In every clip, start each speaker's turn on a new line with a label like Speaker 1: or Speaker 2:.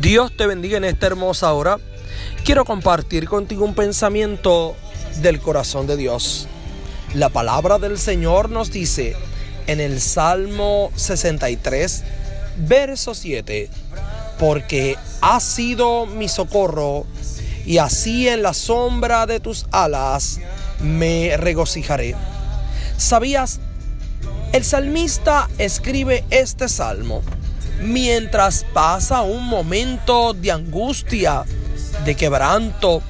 Speaker 1: Dios te bendiga en esta hermosa hora. Quiero compartir contigo un pensamiento del corazón de Dios. La palabra del Señor nos dice en el Salmo 63, verso 7, porque has sido mi socorro y así en la sombra de tus alas me regocijaré. ¿Sabías? El salmista escribe este salmo mientras pasa un momento de angustia, de quebranto,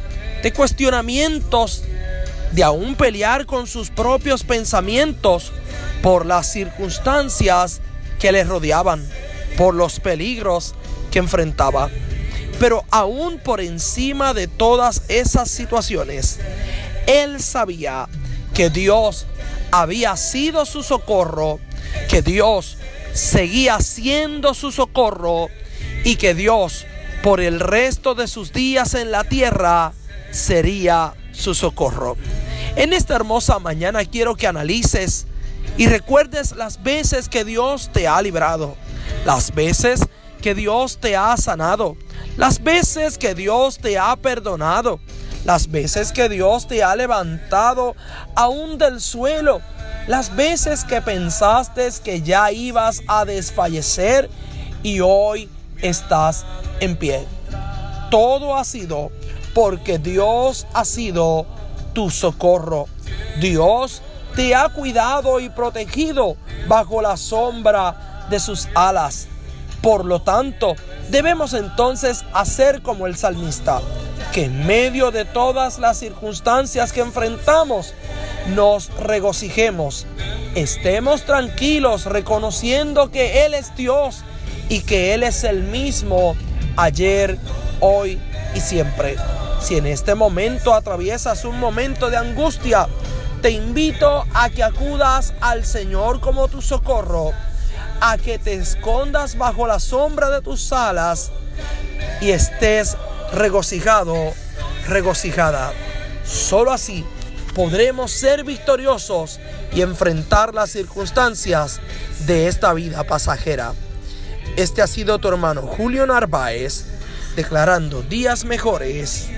Speaker 1: de cuestionamientos, de aún pelear con sus propios pensamientos por las circunstancias que le rodeaban, por los peligros que enfrentaba. Pero aún por encima de todas esas situaciones, él sabía que Dios había sido su socorro, que Dios seguía siendo su socorro y que Dios por el resto de sus días en la tierra sería su socorro. En esta hermosa mañana quiero que analices y recuerdes las veces que Dios te ha librado, las veces que Dios te ha sanado, las veces que Dios te ha perdonado, las veces que Dios te ha levantado aún del suelo las veces que pensaste que ya ibas a desfallecer y hoy estás en pie. Todo ha sido porque Dios ha sido tu socorro. Dios te ha cuidado y protegido bajo la sombra de sus alas. Por lo tanto, debemos entonces hacer como el salmista, que en medio de todas las circunstancias que enfrentamos, nos regocijemos, estemos tranquilos reconociendo que Él es Dios y que Él es el mismo ayer, hoy y siempre. Si en este momento atraviesas un momento de angustia, te invito a que acudas al Señor como tu socorro, a que te escondas bajo la sombra de tus alas y estés regocijado, regocijada. Solo así podremos ser victoriosos y enfrentar las circunstancias de esta vida pasajera. Este ha sido tu hermano Julio Narváez declarando días mejores